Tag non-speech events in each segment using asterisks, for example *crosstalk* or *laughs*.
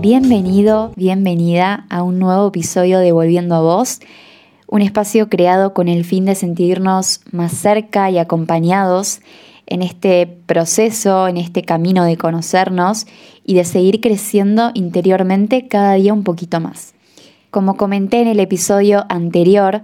Bienvenido, bienvenida a un nuevo episodio de Volviendo a Vos, un espacio creado con el fin de sentirnos más cerca y acompañados en este proceso, en este camino de conocernos y de seguir creciendo interiormente cada día un poquito más. Como comenté en el episodio anterior,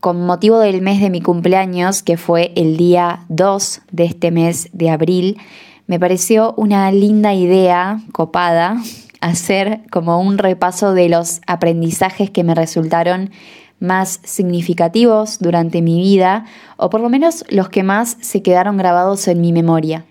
con motivo del mes de mi cumpleaños, que fue el día 2 de este mes de abril, me pareció una linda idea, copada, *laughs* hacer como un repaso de los aprendizajes que me resultaron más significativos durante mi vida, o por lo menos los que más se quedaron grabados en mi memoria.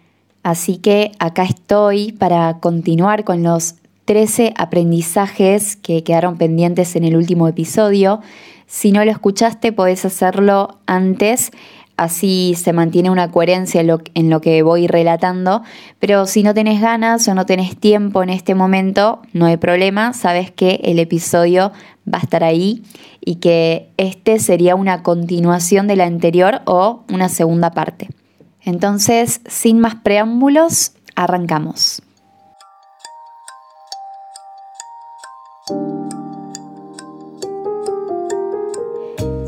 Así que acá estoy para continuar con los 13 aprendizajes que quedaron pendientes en el último episodio. Si no lo escuchaste, podés hacerlo antes así se mantiene una coherencia en lo, que voy relatando, pero si no tenés ganas o no tenés tiempo en este momento, no hay problema, sabes que el episodio va a estar ahí y que este sería una continuación de la anterior o una segunda parte. Entonces, sin más preámbulos, arrancamos.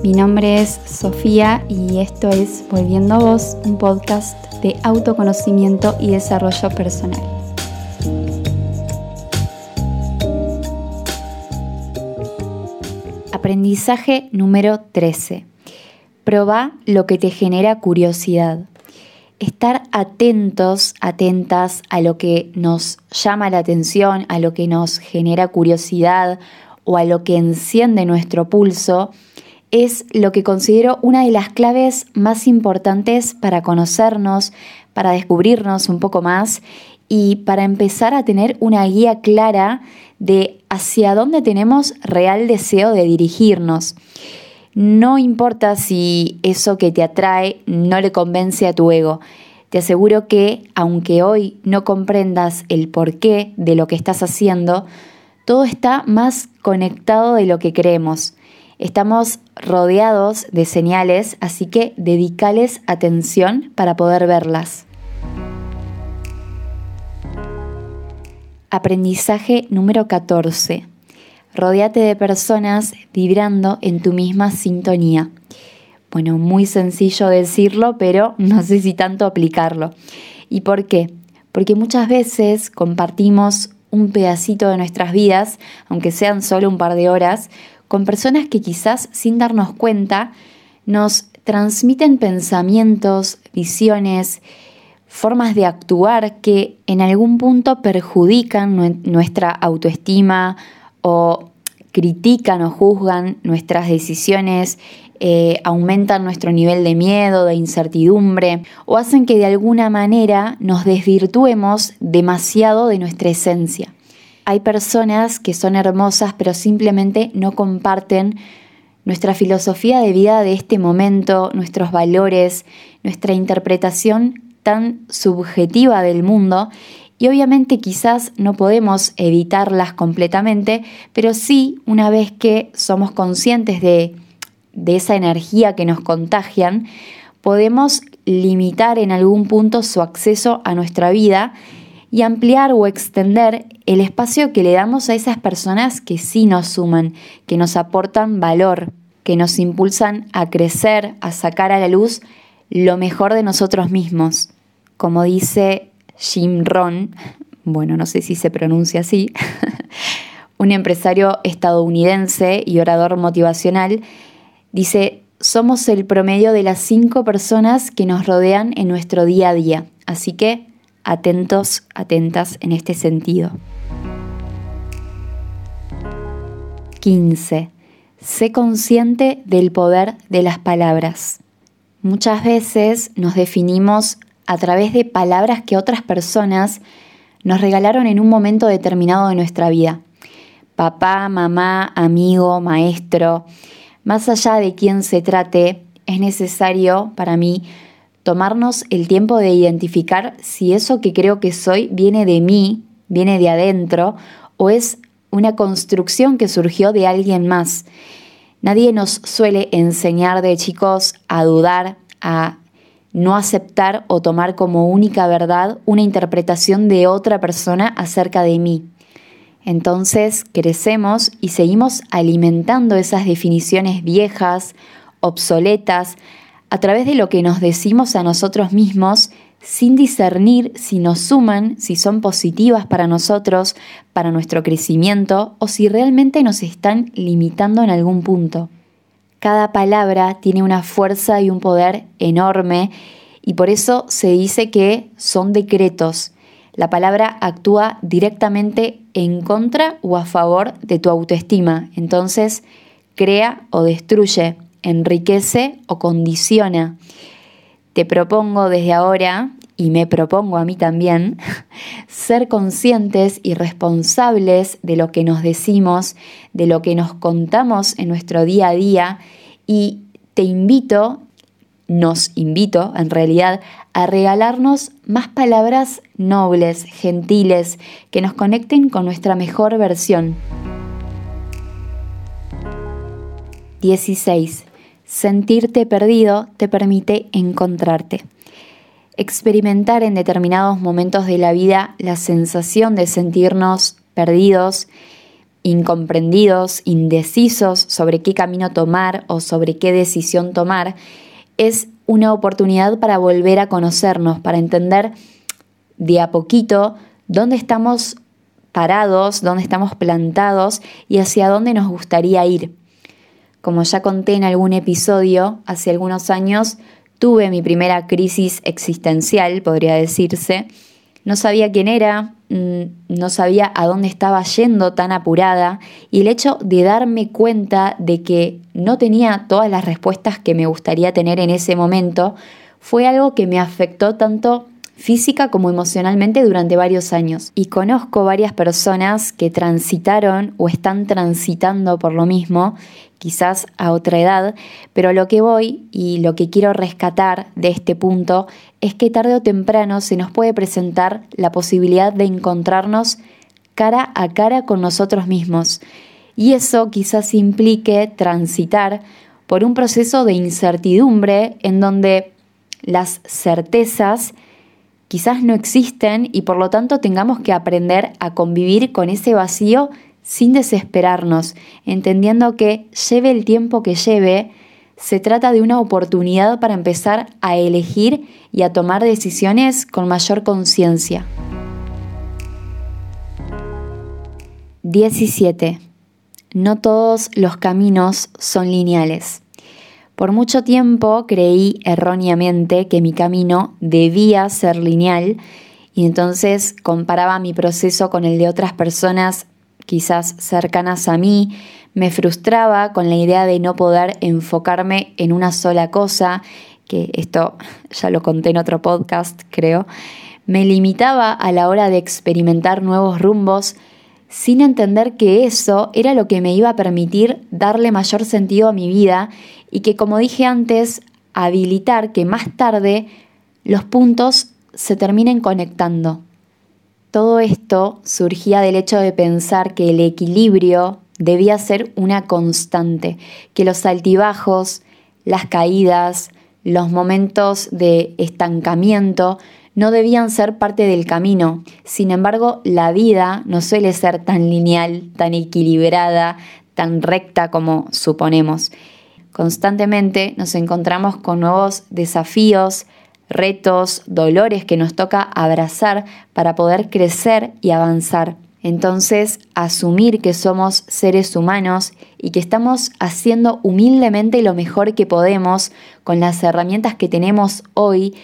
Mi nombre es Sofía y esto es Volviendo a Vos, un podcast de autoconocimiento y desarrollo personal. Aprendizaje número 13. Proba lo que te genera curiosidad. Estar atentos, atentas a lo que nos llama la atención, a lo que nos genera curiosidad o a lo que enciende nuestro pulso es lo que considero una de las claves más importantes para conocernos, para descubrirnos un poco más y para empezar a tener una guía clara de hacia dónde tenemos real deseo de dirigirnos. No importa si eso que te atrae no le convence a tu ego. Te aseguro que, aunque hoy no comprendas el porqué de lo que estás haciendo, todo está más conectado de lo que creemos. Estamos rodeados de señales, así que dedicales atención para poder verlas. Aprendizaje número 14. Rodéate de personas vibrando en tu misma sintonía. Bueno, muy sencillo decirlo, pero *laughs* no sé si tanto aplicarlo. ¿Y por qué? Porque muchas veces compartimos un pedacito de nuestras vidas, aunque sean solo un par de horas, con personas que quizás sin darnos cuenta nos transmiten pensamientos, visiones, formas de actuar que en algún punto perjudican nuestra autoestima o critican o juzgan nuestras decisiones, eh, aumentan nuestro nivel de miedo, de incertidumbre o hacen que de alguna manera nos desvirtuemos demasiado de nuestra esencia. Hay personas que son hermosas pero simplemente no comparten nuestra filosofía de vida de este momento, nuestros valores, nuestra interpretación tan subjetiva del mundo. Y obviamente quizás no podemos evitarlas completamente, pero sí una vez que somos conscientes de, de esa energía que nos contagian, podemos limitar en algún punto su acceso a nuestra vida y ampliar o extender el espacio que le damos a esas personas que sí nos suman, que nos aportan valor, que nos impulsan a crecer, a sacar a la luz lo mejor de nosotros mismos. Como dice Jim Ron, bueno, no sé si se pronuncia así, *laughs* un empresario estadounidense y orador motivacional, dice, somos el promedio de las cinco personas que nos rodean en nuestro día a día. Así que atentos, atentas en este sentido. 15. Sé consciente del poder de las palabras. Muchas veces nos definimos a través de palabras que otras personas nos regalaron en un momento determinado de nuestra vida. Papá, mamá, amigo, maestro. Más allá de quién se trate, es necesario para mí tomarnos el tiempo de identificar si eso que creo que soy viene de mí viene de adentro o es una construcción que surgió de alguien más. Nadie nos suele enseñar de chicos a dudar, a no aceptar o tomar como única verdad una interpretación de otra persona acerca de mí. Entonces crecemos y seguimos alimentando esas definiciones viejas, obsoletas, a través de lo que nos decimos a nosotros mismos sin discernir si nos suman, si son positivas para nosotros, para nuestro crecimiento o si realmente nos están limitando en algún punto. Cada palabra tiene una fuerza y un poder enorme y por eso se dice que son decretos. La palabra actúa directamente en contra o a favor de tu autoestima. Entonces, crea o destruye, enriquece o condiciona. Te propongo desde ahora, y me propongo a mí también, *laughs* ser conscientes y responsables de lo que nos decimos, de lo que nos contamos en nuestro día a día y te invito, nos invito en realidad, a regalarnos más palabras nobles, gentiles, que nos conecten con nuestra mejor versión. 16. Sentirte perdido te permite encontrarte. Experimentar en determinados momentos de la vida la sensación de sentirnos perdidos, incomprendidos, indecisos sobre qué camino tomar o sobre qué decisión tomar, es una oportunidad para volver a conocernos, para entender de a poquito dónde estamos parados, dónde estamos plantados y hacia dónde nos gustaría ir. Como ya conté en algún episodio, hace algunos años tuve mi primera crisis existencial, podría decirse. No sabía quién era, mm, no sabía a dónde estaba yendo tan apurada y el hecho de darme cuenta de que no tenía todas las respuestas que me gustaría tener en ese momento fue algo que me afectó tanto física como emocionalmente durante varios años. Y conozco varias personas que transitaron o están transitando por lo mismo, quizás a otra edad, pero lo que voy y lo que quiero rescatar de este punto es que tarde o temprano se nos puede presentar la posibilidad de encontrarnos cara a cara con nosotros mismos. Y eso quizás implique transitar por un proceso de incertidumbre en donde las certezas quizás no existen y por lo tanto tengamos que aprender a convivir con ese vacío sin desesperarnos, entendiendo que lleve el tiempo que lleve, se trata de una oportunidad para empezar a elegir y a tomar decisiones con mayor conciencia. 17. No todos los caminos son lineales. Por mucho tiempo creí erróneamente que mi camino debía ser lineal y entonces comparaba mi proceso con el de otras personas quizás cercanas a mí, me frustraba con la idea de no poder enfocarme en una sola cosa, que esto *laughs* ya lo conté en otro podcast creo, me limitaba a la hora de experimentar nuevos rumbos sin entender que eso era lo que me iba a permitir darle mayor sentido a mi vida y que, como dije antes, habilitar que más tarde los puntos se terminen conectando. Todo esto surgía del hecho de pensar que el equilibrio debía ser una constante, que los altibajos, las caídas, los momentos de estancamiento no debían ser parte del camino. Sin embargo, la vida no suele ser tan lineal, tan equilibrada, tan recta como suponemos. Constantemente nos encontramos con nuevos desafíos, retos, dolores que nos toca abrazar para poder crecer y avanzar. Entonces, asumir que somos seres humanos y que estamos haciendo humildemente lo mejor que podemos con las herramientas que tenemos hoy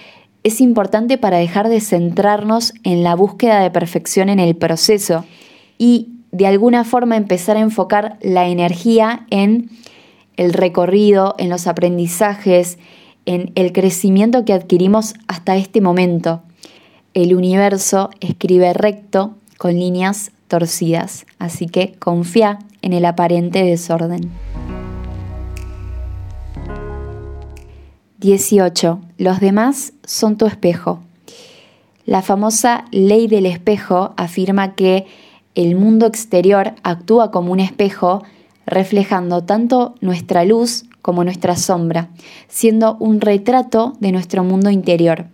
es importante para dejar de centrarnos en la búsqueda de perfección en el proceso y de alguna forma empezar a enfocar la energía en el recorrido, en los aprendizajes, en el crecimiento que adquirimos hasta este momento. El universo escribe recto con líneas torcidas, así que confía en el aparente desorden. 18. Los demás son tu espejo. La famosa ley del espejo afirma que el mundo exterior actúa como un espejo reflejando tanto nuestra luz como nuestra sombra, siendo un retrato de nuestro mundo interior.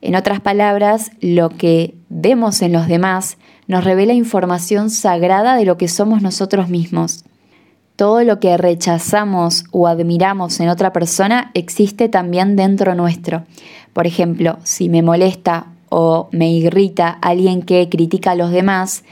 En otras palabras, lo que vemos en los demás nos revela información sagrada de lo que somos nosotros mismos. Todo lo que rechazamos o admiramos en otra persona existe también dentro nuestro. Por ejemplo, si me molesta o me irrita alguien que critica a los demás,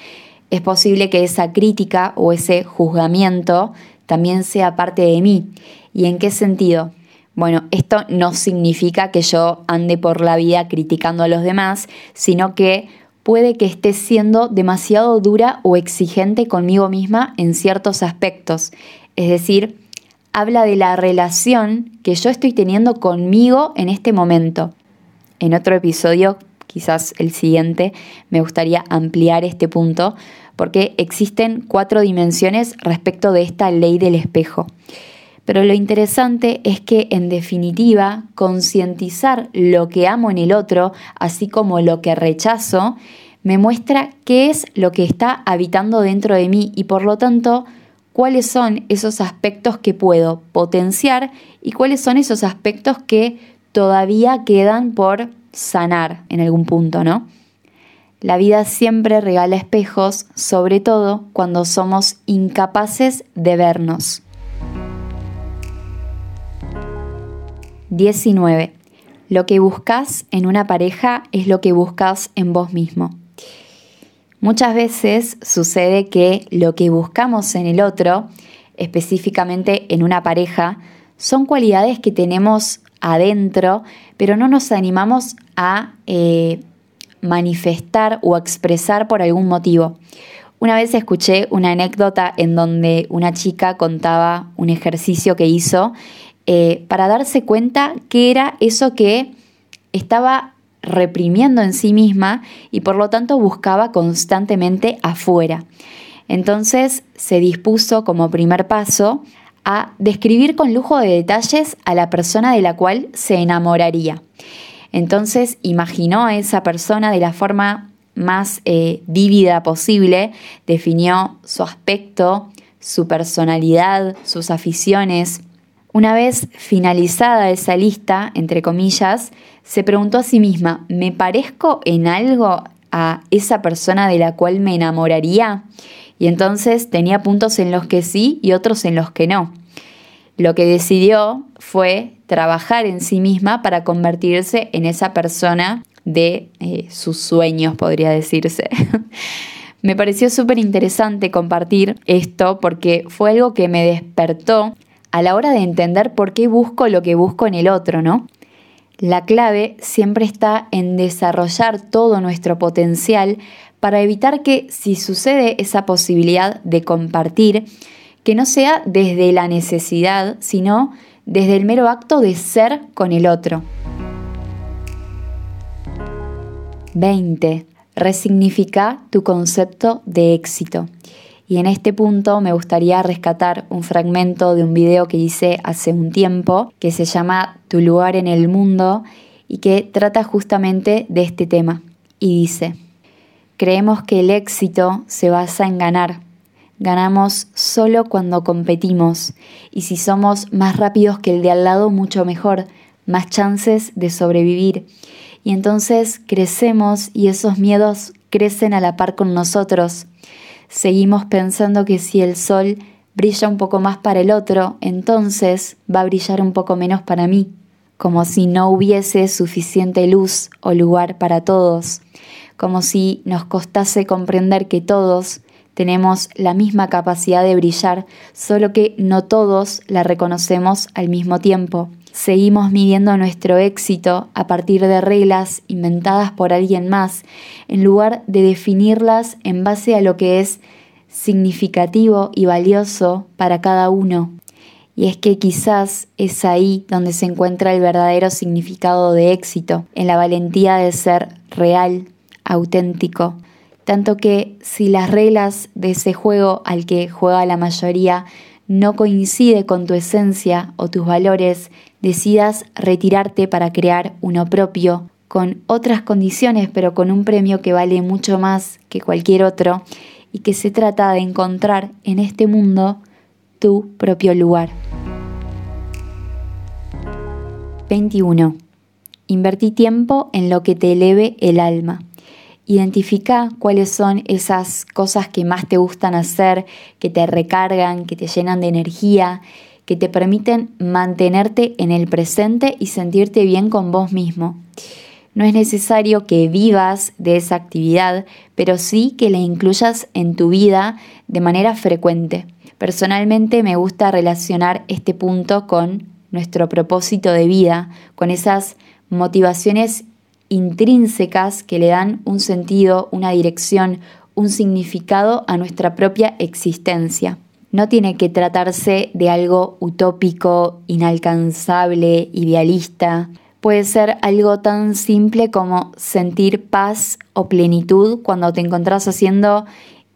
es posible que esa crítica o ese juzgamiento también sea parte de mí. ¿Y en qué sentido? Bueno, esto no significa que yo ande por la vida criticando a los demás, sino que puede que esté siendo demasiado dura o exigente conmigo misma en ciertos aspectos. Es decir, habla de la relación que yo estoy teniendo conmigo en este momento. En otro episodio, quizás el siguiente, me gustaría ampliar este punto porque existen cuatro dimensiones respecto de esta ley del espejo. Pero lo interesante es que, en definitiva, concientizar lo que amo en el otro, así como lo que rechazo, me muestra qué es lo que está habitando dentro de mí y por lo tanto cuáles son esos aspectos que puedo potenciar y cuáles son esos aspectos que todavía quedan por sanar en algún punto, ¿no? La vida siempre regala espejos, sobre todo cuando somos incapaces de vernos. 19. Lo que buscas en una pareja es lo que buscas en vos mismo. Muchas veces sucede que lo que buscamos en el otro, específicamente en una pareja, son cualidades que tenemos adentro, pero no nos animamos a eh, manifestar o expresar por algún motivo. Una vez escuché una anécdota en donde una chica contaba un ejercicio que hizo eh, para darse cuenta qué era eso que estaba reprimiendo en sí misma y por lo tanto buscaba constantemente afuera. Entonces se dispuso como primer paso a describir con lujo de detalles a la persona de la cual se enamoraría. Entonces imaginó a esa persona de la forma más eh, vívida posible, definió su aspecto, su personalidad, sus aficiones, una vez finalizada esa lista, entre comillas, se preguntó a sí misma, ¿me parezco en algo a esa persona de la cual me enamoraría? Y entonces tenía puntos en los que sí y otros en los que no. Lo que decidió fue trabajar en sí misma para convertirse en esa persona de eh, sus sueños, podría decirse. *laughs* me pareció súper interesante compartir esto porque fue algo que me despertó a la hora de entender por qué busco lo que busco en el otro, ¿no? La clave siempre está en desarrollar todo nuestro potencial para evitar que si sucede esa posibilidad de compartir, que no sea desde la necesidad, sino desde el mero acto de ser con el otro. 20. Resignifica tu concepto de éxito. Y en este punto me gustaría rescatar un fragmento de un video que hice hace un tiempo que se llama Tu lugar en el mundo y que trata justamente de este tema. Y dice, creemos que el éxito se basa en ganar. Ganamos solo cuando competimos. Y si somos más rápidos que el de al lado, mucho mejor, más chances de sobrevivir. Y entonces crecemos y esos miedos crecen a la par con nosotros. Seguimos pensando que si el sol brilla un poco más para el otro, entonces va a brillar un poco menos para mí, como si no hubiese suficiente luz o lugar para todos, como si nos costase comprender que todos tenemos la misma capacidad de brillar, solo que no todos la reconocemos al mismo tiempo. Seguimos midiendo nuestro éxito a partir de reglas inventadas por alguien más, en lugar de definirlas en base a lo que es significativo y valioso para cada uno. Y es que quizás es ahí donde se encuentra el verdadero significado de éxito, en la valentía de ser real, auténtico. Tanto que si las reglas de ese juego al que juega la mayoría no coincide con tu esencia o tus valores, decidas retirarte para crear uno propio, con otras condiciones, pero con un premio que vale mucho más que cualquier otro y que se trata de encontrar en este mundo tu propio lugar. 21. Invertí tiempo en lo que te eleve el alma. Identifica cuáles son esas cosas que más te gustan hacer, que te recargan, que te llenan de energía, que te permiten mantenerte en el presente y sentirte bien con vos mismo. No es necesario que vivas de esa actividad, pero sí que la incluyas en tu vida de manera frecuente. Personalmente me gusta relacionar este punto con nuestro propósito de vida, con esas motivaciones intrínsecas que le dan un sentido, una dirección, un significado a nuestra propia existencia. No tiene que tratarse de algo utópico, inalcanzable, idealista puede ser algo tan simple como sentir paz o plenitud cuando te encontrás haciendo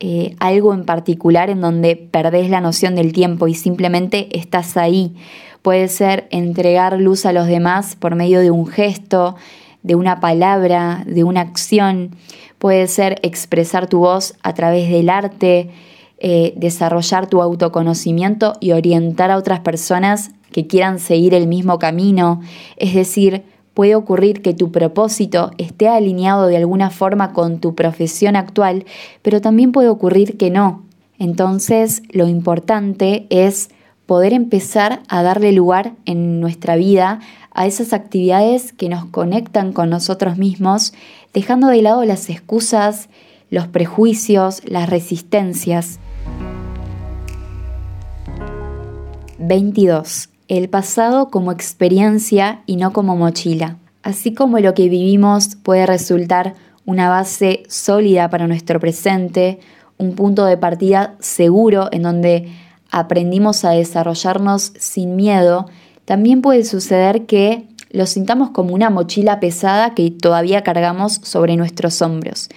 eh, algo en particular en donde perdés la noción del tiempo y simplemente estás ahí. Puede ser entregar luz a los demás por medio de un gesto, de una palabra, de una acción. Puede ser expresar tu voz a través del arte, eh, desarrollar tu autoconocimiento y orientar a otras personas que quieran seguir el mismo camino. Es decir, puede ocurrir que tu propósito esté alineado de alguna forma con tu profesión actual, pero también puede ocurrir que no. Entonces, lo importante es poder empezar a darle lugar en nuestra vida a esas actividades que nos conectan con nosotros mismos, dejando de lado las excusas, los prejuicios, las resistencias. 22 el pasado como experiencia y no como mochila. Así como lo que vivimos puede resultar una base sólida para nuestro presente, un punto de partida seguro en donde aprendimos a desarrollarnos sin miedo, también puede suceder que lo sintamos como una mochila pesada que todavía cargamos sobre nuestros hombros.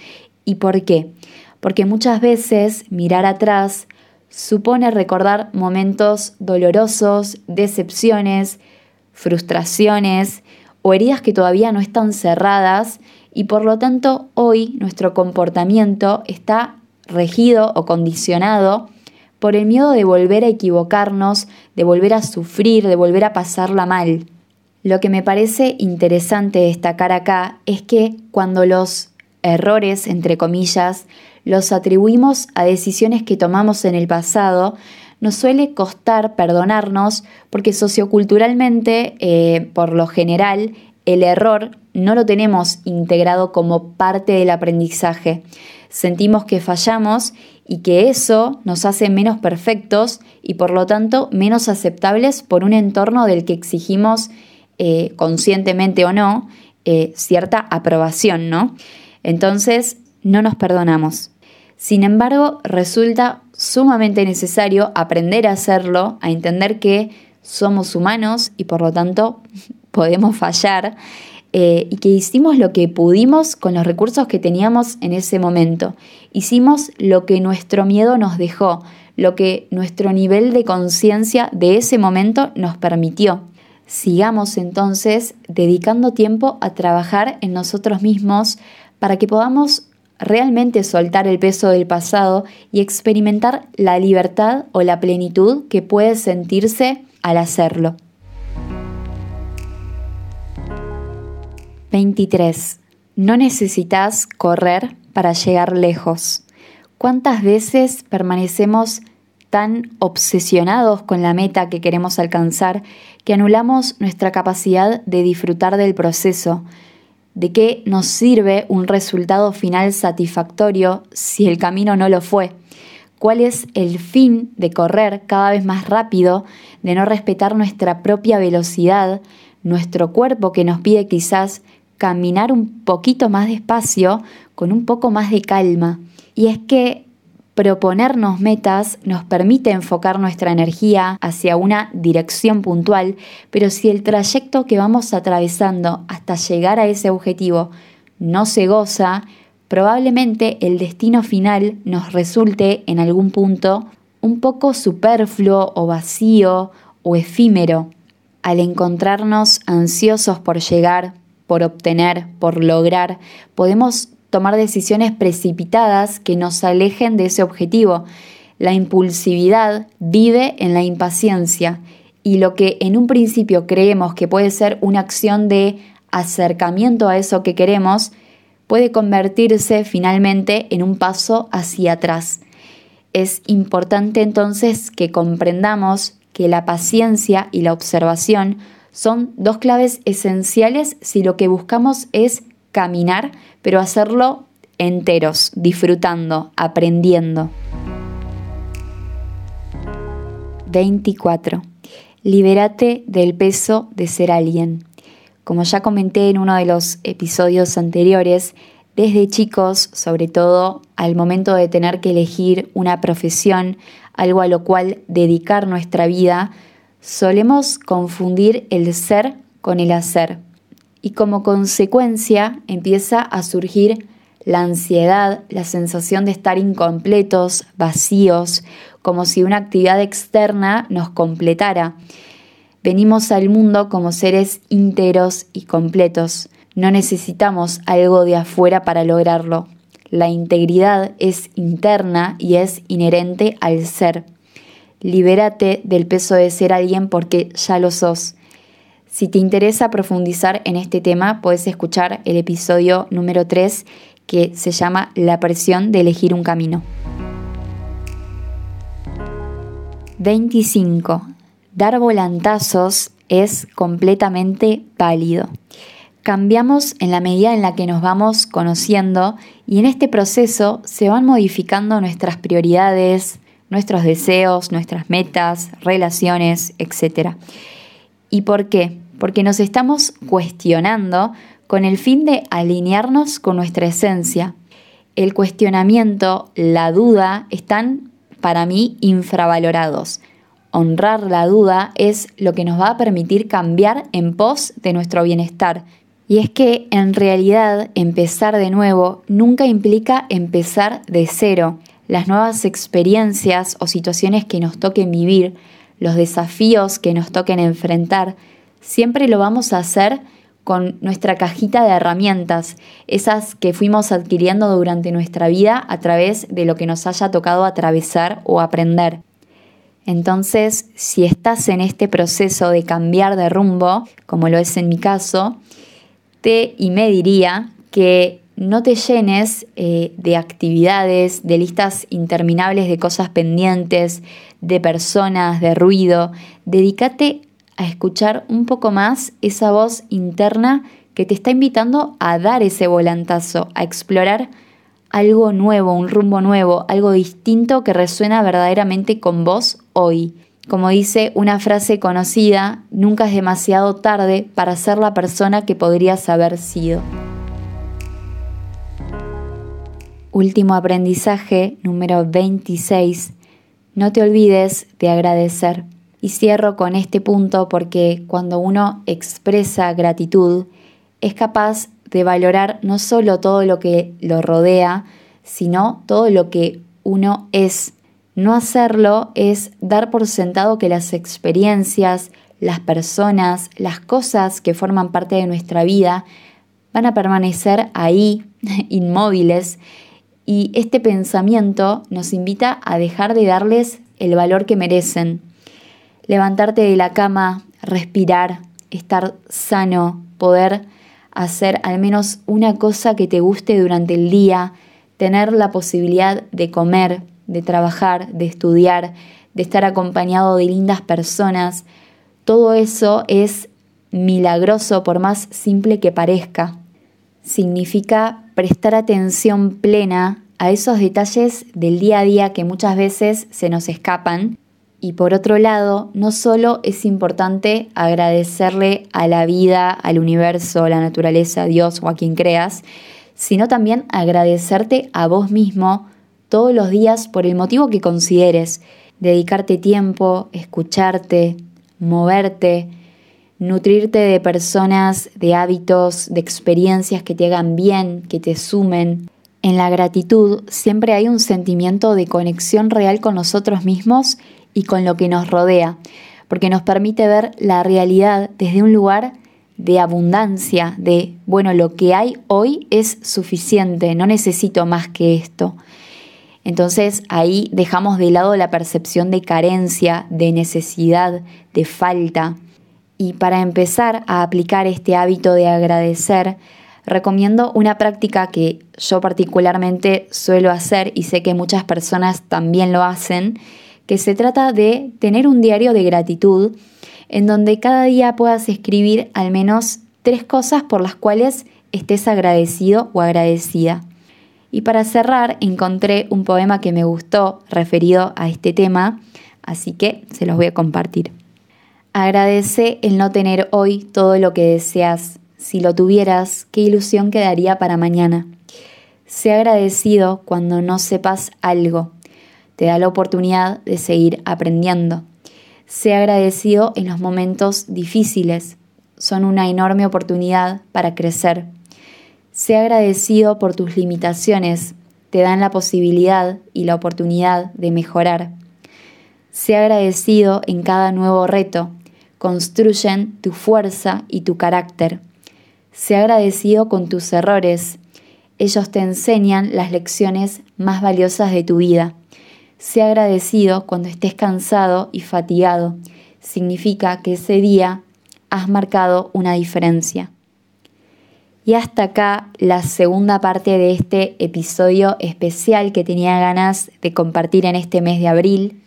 ¿Y por qué? Porque muchas veces mirar atrás supone recordar momentos dolorosos, decepciones, frustraciones o heridas que todavía no están cerradas y por lo tanto hoy nuestro comportamiento está regido o condicionado por el miedo de volver a equivocarnos, de volver a sufrir, de volver a pasarla mal. Lo que me parece interesante destacar acá es que cuando los errores, entre comillas, los atribuimos a decisiones que tomamos en el pasado, nos suele costar perdonarnos porque socioculturalmente, eh, por lo general, el error no lo tenemos integrado como parte del aprendizaje. Sentimos que fallamos y que eso nos hace menos perfectos y por lo tanto menos aceptables por un entorno del que exigimos, eh, conscientemente o no, eh, cierta aprobación, ¿no? Entonces, no nos perdonamos. Sin embargo, resulta sumamente necesario aprender a hacerlo, a entender que somos humanos y por lo tanto *laughs* podemos fallar eh, y que hicimos lo que pudimos con los recursos que teníamos en ese momento. Hicimos lo que nuestro miedo nos dejó, lo que nuestro nivel de conciencia de ese momento nos permitió. Sigamos entonces dedicando tiempo a trabajar en nosotros mismos para que podamos realmente soltar el peso del pasado y experimentar la libertad o la plenitud que puede sentirse al hacerlo. 23. No necesitas correr para llegar lejos. ¿Cuántas veces permanecemos tan obsesionados con la meta que queremos alcanzar que anulamos nuestra capacidad de disfrutar del proceso, ¿De qué nos sirve un resultado final satisfactorio si el camino no lo fue? ¿Cuál es el fin de correr cada vez más rápido, de no respetar nuestra propia velocidad, nuestro cuerpo que nos pide quizás caminar un poquito más despacio, con un poco más de calma? Y es que Proponernos metas nos permite enfocar nuestra energía hacia una dirección puntual, pero si el trayecto que vamos atravesando hasta llegar a ese objetivo no se goza, probablemente el destino final nos resulte en algún punto un poco superfluo o vacío o efímero. Al encontrarnos ansiosos por llegar, por obtener, por lograr, podemos tomar decisiones precipitadas que nos alejen de ese objetivo. La impulsividad vive en la impaciencia y lo que en un principio creemos que puede ser una acción de acercamiento a eso que queremos, puede convertirse finalmente en un paso hacia atrás. Es importante entonces que comprendamos que la paciencia y la observación son dos claves esenciales si lo que buscamos es caminar, pero hacerlo enteros, disfrutando, aprendiendo. 24. Libérate del peso de ser alguien. Como ya comenté en uno de los episodios anteriores, desde chicos, sobre todo al momento de tener que elegir una profesión, algo a lo cual dedicar nuestra vida, solemos confundir el ser con el hacer. Y como consecuencia empieza a surgir la ansiedad, la sensación de estar incompletos, vacíos, como si una actividad externa nos completara. Venimos al mundo como seres íntegros y completos. No necesitamos algo de afuera para lograrlo. La integridad es interna y es inherente al ser. Libérate del peso de ser alguien porque ya lo sos. Si te interesa profundizar en este tema, puedes escuchar el episodio número 3 que se llama La presión de elegir un camino. 25. Dar volantazos es completamente válido. Cambiamos en la medida en la que nos vamos conociendo y en este proceso se van modificando nuestras prioridades, nuestros deseos, nuestras metas, relaciones, etc. ¿Y por qué? Porque nos estamos cuestionando con el fin de alinearnos con nuestra esencia. El cuestionamiento, la duda están para mí infravalorados honrar la duda es lo que nos va a permitir cambiar en pos de nuestro bienestar. Y es que en realidad empezar de nuevo nunca implica empezar de cero. Las nuevas experiencias o situaciones que nos toquen vivir, los desafíos que nos toquen enfrentar, siempre lo vamos a hacer con nuestra cajita de herramientas, esas que fuimos adquiriendo durante nuestra vida a través de lo que nos haya tocado atravesar o aprender. Entonces, si estás en este proceso de cambiar de rumbo, como lo es en mi caso, te y me diría que no te llenes eh, de actividades, de listas interminables de cosas pendientes, de personas, de ruido. Dedícate a escuchar un poco más esa voz interna que te está invitando a dar ese volantazo, a explorar algo nuevo, un rumbo nuevo, algo distinto que resuena verdaderamente con vos hoy. Como dice una frase conocida, nunca es demasiado tarde para ser la persona que podrías haber sido. Último aprendizaje, número 26. No te olvides de agradecer. Y cierro con este punto porque cuando uno expresa gratitud, es capaz de valorar no solo todo lo que lo rodea, sino todo lo que uno es. No hacerlo es dar por sentado que las experiencias, las personas, las cosas que forman parte de nuestra vida van a permanecer ahí, *laughs* inmóviles, y este pensamiento nos invita a dejar de darles el valor que merecen. Levantarte de la cama, respirar, estar sano, poder hacer al menos una cosa que te guste durante el día, tener la posibilidad de comer, de trabajar, de estudiar, de estar acompañado de lindas personas, todo eso es milagroso por más simple que parezca. Significa prestar atención plena a esos detalles del día a día que muchas veces se nos escapan. Y por otro lado, no solo es importante agradecerle a la vida, al universo, a la naturaleza, a Dios o a quien creas, sino también agradecerte a vos mismo todos los días por el motivo que consideres, dedicarte tiempo, escucharte, moverte, nutrirte de personas, de hábitos, de experiencias que te hagan bien, que te sumen. En la gratitud siempre hay un sentimiento de conexión real con nosotros mismos y con lo que nos rodea, porque nos permite ver la realidad desde un lugar de abundancia, de, bueno, lo que hay hoy es suficiente, no necesito más que esto. Entonces ahí dejamos de lado la percepción de carencia, de necesidad, de falta. Y para empezar a aplicar este hábito de agradecer, recomiendo una práctica que yo particularmente suelo hacer y sé que muchas personas también lo hacen, que se trata de tener un diario de gratitud en donde cada día puedas escribir al menos tres cosas por las cuales estés agradecido o agradecida. Y para cerrar encontré un poema que me gustó referido a este tema, así que se los voy a compartir. Agradece el no tener hoy todo lo que deseas. Si lo tuvieras, qué ilusión quedaría para mañana. Sé agradecido cuando no sepas algo. Te da la oportunidad de seguir aprendiendo. Sé agradecido en los momentos difíciles. Son una enorme oportunidad para crecer. Sé agradecido por tus limitaciones. Te dan la posibilidad y la oportunidad de mejorar. Sé agradecido en cada nuevo reto. Construyen tu fuerza y tu carácter. Sé agradecido con tus errores. Ellos te enseñan las lecciones más valiosas de tu vida. Sé agradecido cuando estés cansado y fatigado. Significa que ese día has marcado una diferencia. Y hasta acá la segunda parte de este episodio especial que tenía ganas de compartir en este mes de abril.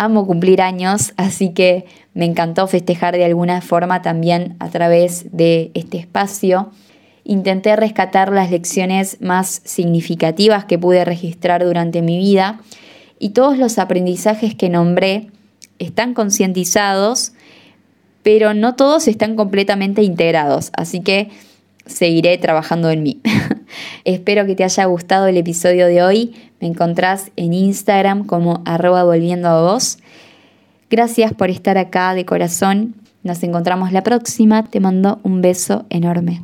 Amo cumplir años, así que me encantó festejar de alguna forma también a través de este espacio. Intenté rescatar las lecciones más significativas que pude registrar durante mi vida y todos los aprendizajes que nombré están concientizados, pero no todos están completamente integrados, así que seguiré trabajando en mí. *laughs* Espero que te haya gustado el episodio de hoy. Me encontrás en Instagram como arroba volviendo a vos. Gracias por estar acá de corazón. Nos encontramos la próxima. Te mando un beso enorme.